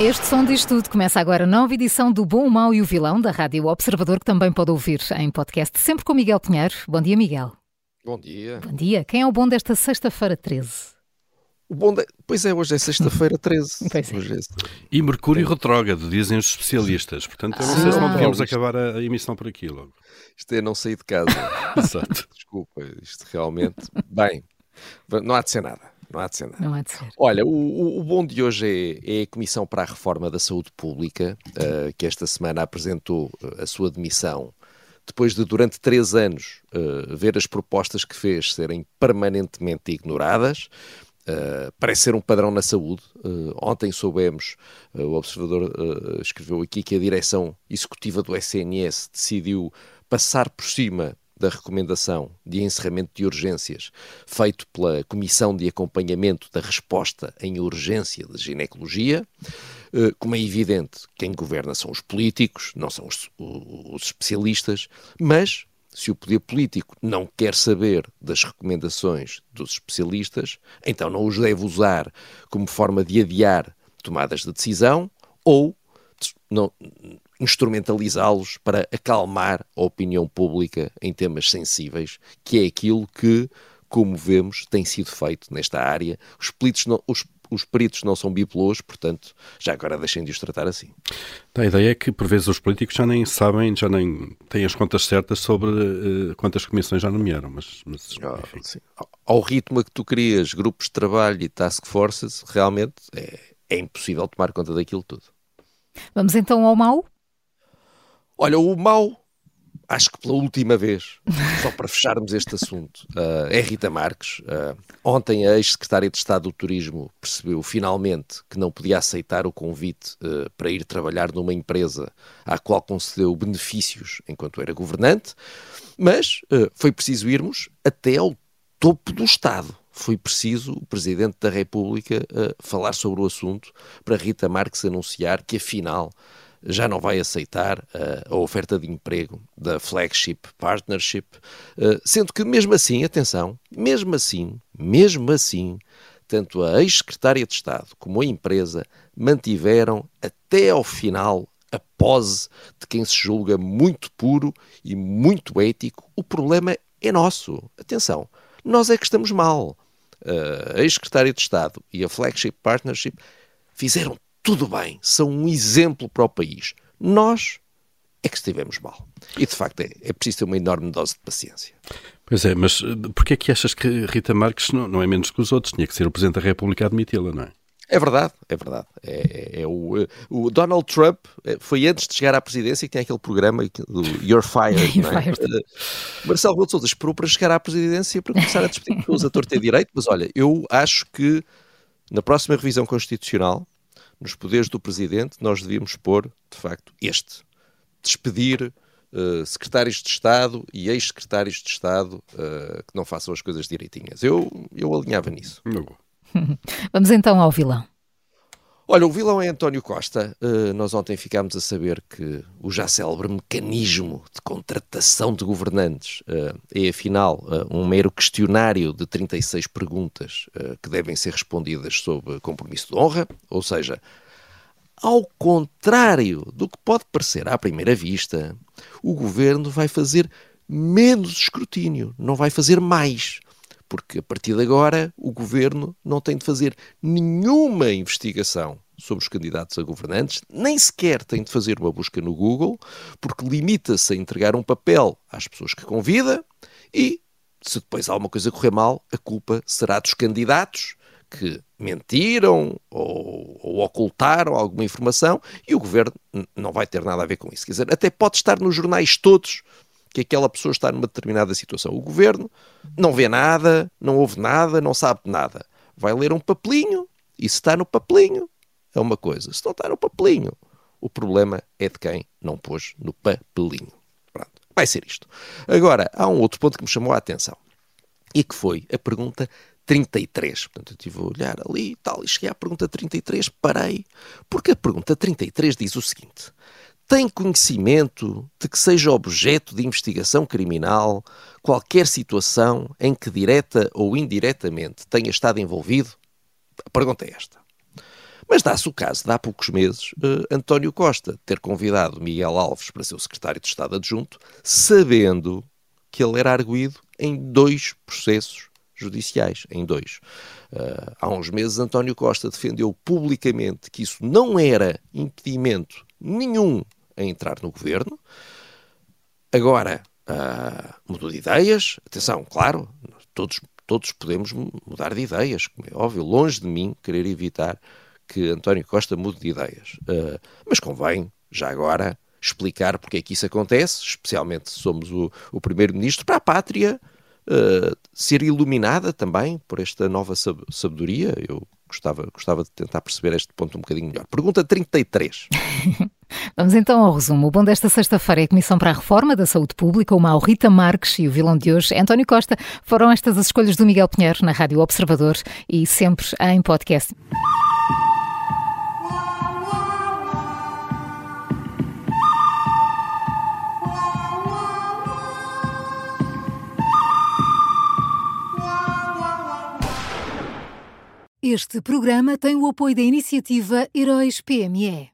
Este som diz tudo. Começa agora a nova edição do Bom, o Mau e o Vilão da Rádio Observador, que também pode ouvir em podcast, sempre com Miguel Pinheiro. Bom dia, Miguel. Bom dia. Bom dia. Quem é o bom desta sexta-feira 13? O bom de... Pois é, hoje é sexta-feira 13. Pois é. Hoje é... E Mercúrio retrógrado, dizem os especialistas. Portanto, eu não sei se não Ah. podíamos acabar a, a emissão por aqui logo. Isto é não sair de casa. Exato. Desculpa, isto realmente. Bem, não há de ser nada. Não há de ser nada. Não há de ser. Olha, o, o- bom de hoje é, é a Comissão para a Reforma da Saúde Pública, eh, que esta semana apresentou eh, a sua demissão, depois de, durante três anos, eh, ver as propostas que fez serem permanentemente ignoradas. Eh, parece ser um padrão na saúde. Eh, ontem soubemos, eh, o Observador escreveu aqui que a direção executiva do SNS decidiu passar por cima da recomendação de encerramento de urgências feito pela Comissão de Acompanhamento da Resposta em Urgência de Ginecologia. Eh, Como é evidente, quem governa são os políticos, não são os, os especialistas, mas se o poder político não quer saber das recomendações dos especialistas, então não os deve usar como forma de adiar tomadas de decisão ou não- instrumentalizá-los para acalmar a opinião pública em temas sensíveis, que é aquilo que, como vemos, tem sido feito nesta área. Os, peritos não, os, os peritos não são bipolôs, portanto, já agora deixem de os tratar assim. A ideia é que, por vezes, os políticos já nem sabem, já nem têm as contas certas sobre eh, quantas comissões já nomearam. Mas, mas. Ao- Ao ritmo a que tu crias grupos de trabalho e task forces, realmente é, é impossível tomar conta daquilo tudo. Vamos então ao mau? Olha, o mau, acho que pela última vez, só para fecharmos este assunto, ah, é Rita Marques. Ah, ontem a ex-secretária de Estado do Turismo percebeu finalmente que não podia aceitar o convite ah, para ir trabalhar numa empresa à qual concedeu benefícios enquanto era governante, mas foi preciso irmos até ao topo do Estado. Foi preciso o Presidente da República ah, falar sobre o assunto para Rita Marques anunciar que afinal já não vai aceitar eh, a oferta de emprego da Flagship Partnership, eh, sendo que mesmo assim, atenção, mesmo assim, mesmo assim, tanto a ex-secretária de Estado como a empresa mantiveram até ao final a pose de quem se julga muito puro e muito ético. O problema é nosso. Atenção, nós é que estamos mal. Eh, a ex-secretária de Estado e a Flagship Partnership fizeram tudo bem, são um exemplo para o país. Nós é que estivemos mal. E de facto é, é preciso ter uma enorme dose de paciência. Pois é, mas eh, porquê é que achas que Rita Marques não, não é menos que os outros? Tinha que ser o Presidente da República a admiti-la, não é? É verdade, é verdade. É, é- é o, eh, o Donald Trump eh, foi antes de chegar à presidência que tinha aquele programa do You're Fired. You're não é? fired. Marcelo Rebelo de Sousa esperou para chegar à presidência para começar a despedir pessoas a torto e a direito, mas olha, eu acho que na próxima revisão constitucional, nos poderes do presidente, nós devíamos pôr, de facto, este: despedir eh, secretários de Estado e ex-secretários de Estado eh, que não façam as coisas direitinhas. Eu, eu alinhava nisso. Vamos então ao vilão. Olha, o vilão é António Costa. Uh, nós ontem ficámos a saber que o já célebre mecanismo de contratação de governantes uh, é, afinal, uh, um mero questionário de 36 perguntas que devem ser respondidas sob compromisso de honra, ou seja, ao contrário do que pode parecer à primeira vista, o governo vai fazer menos escrutínio, não vai fazer mais. Porque a partir de agora o governo não tem de fazer nenhuma investigação sobre os candidatos a governantes, nem sequer tem de fazer uma busca no Google, porque limita-se a entregar um papel às pessoas que convida e, se depois alguma coisa correr mal, a culpa será dos candidatos que mentiram ou, ou ocultaram alguma informação e o governo não vai ter nada a ver com isso. Quer dizer, até pode estar nos jornais todos que aquela pessoa está numa determinada situação. O governo não vê nada, não ouve nada, não sabe nada. Vai ler um papelinho e se está no papelinho é uma coisa. Se não está no papelinho, o problema é de quem não pôs no papelinho. Pronto, vai ser isto. Agora, há um outro ponto que me chamou a atenção e que foi a pergunta 33. Portanto, eu estive a olhar ali e tal, e cheguei à pergunta 33, parei, porque a pergunta 33 diz o seguinte: tem conhecimento de que seja objeto de investigação criminal qualquer situação em que direta ou indiretamente tenha estado envolvido? A pergunta é esta. Mas dá-se o caso de há poucos meses uh, António Costa ter convidado Miguel Alves para ser o secretário de Estado adjunto, sabendo que ele era arguído em dois processos judiciais, em dois. Uh, há uns meses, António Costa defendeu publicamente que isso não era impedimento nenhum a entrar no governo. Agora, uh, mudou de ideias. Atenção, claro, todos, todos podemos mudar de ideias, como é óbvio, longe de mim querer evitar que António Costa mude de ideias. Uh, mas convém, já agora, explicar porque é que isso acontece, especialmente se somos o, o Primeiro-Ministro, para a pátria uh, ser iluminada também por esta nova sabedoria. Eu gostava, gostava de tentar perceber este ponto um bocadinho melhor. Pergunta 33. Vamos então ao resumo. O bom desta sexta-feira é a Comissão para a Reforma da Saúde Pública, o Mau Rita Marques e o vilão de hoje, António Costa. Foram estas as escolhas do Miguel Pinheiro na Rádio Observador e sempre em podcast. Este programa tem o apoio da iniciativa Heróis PME.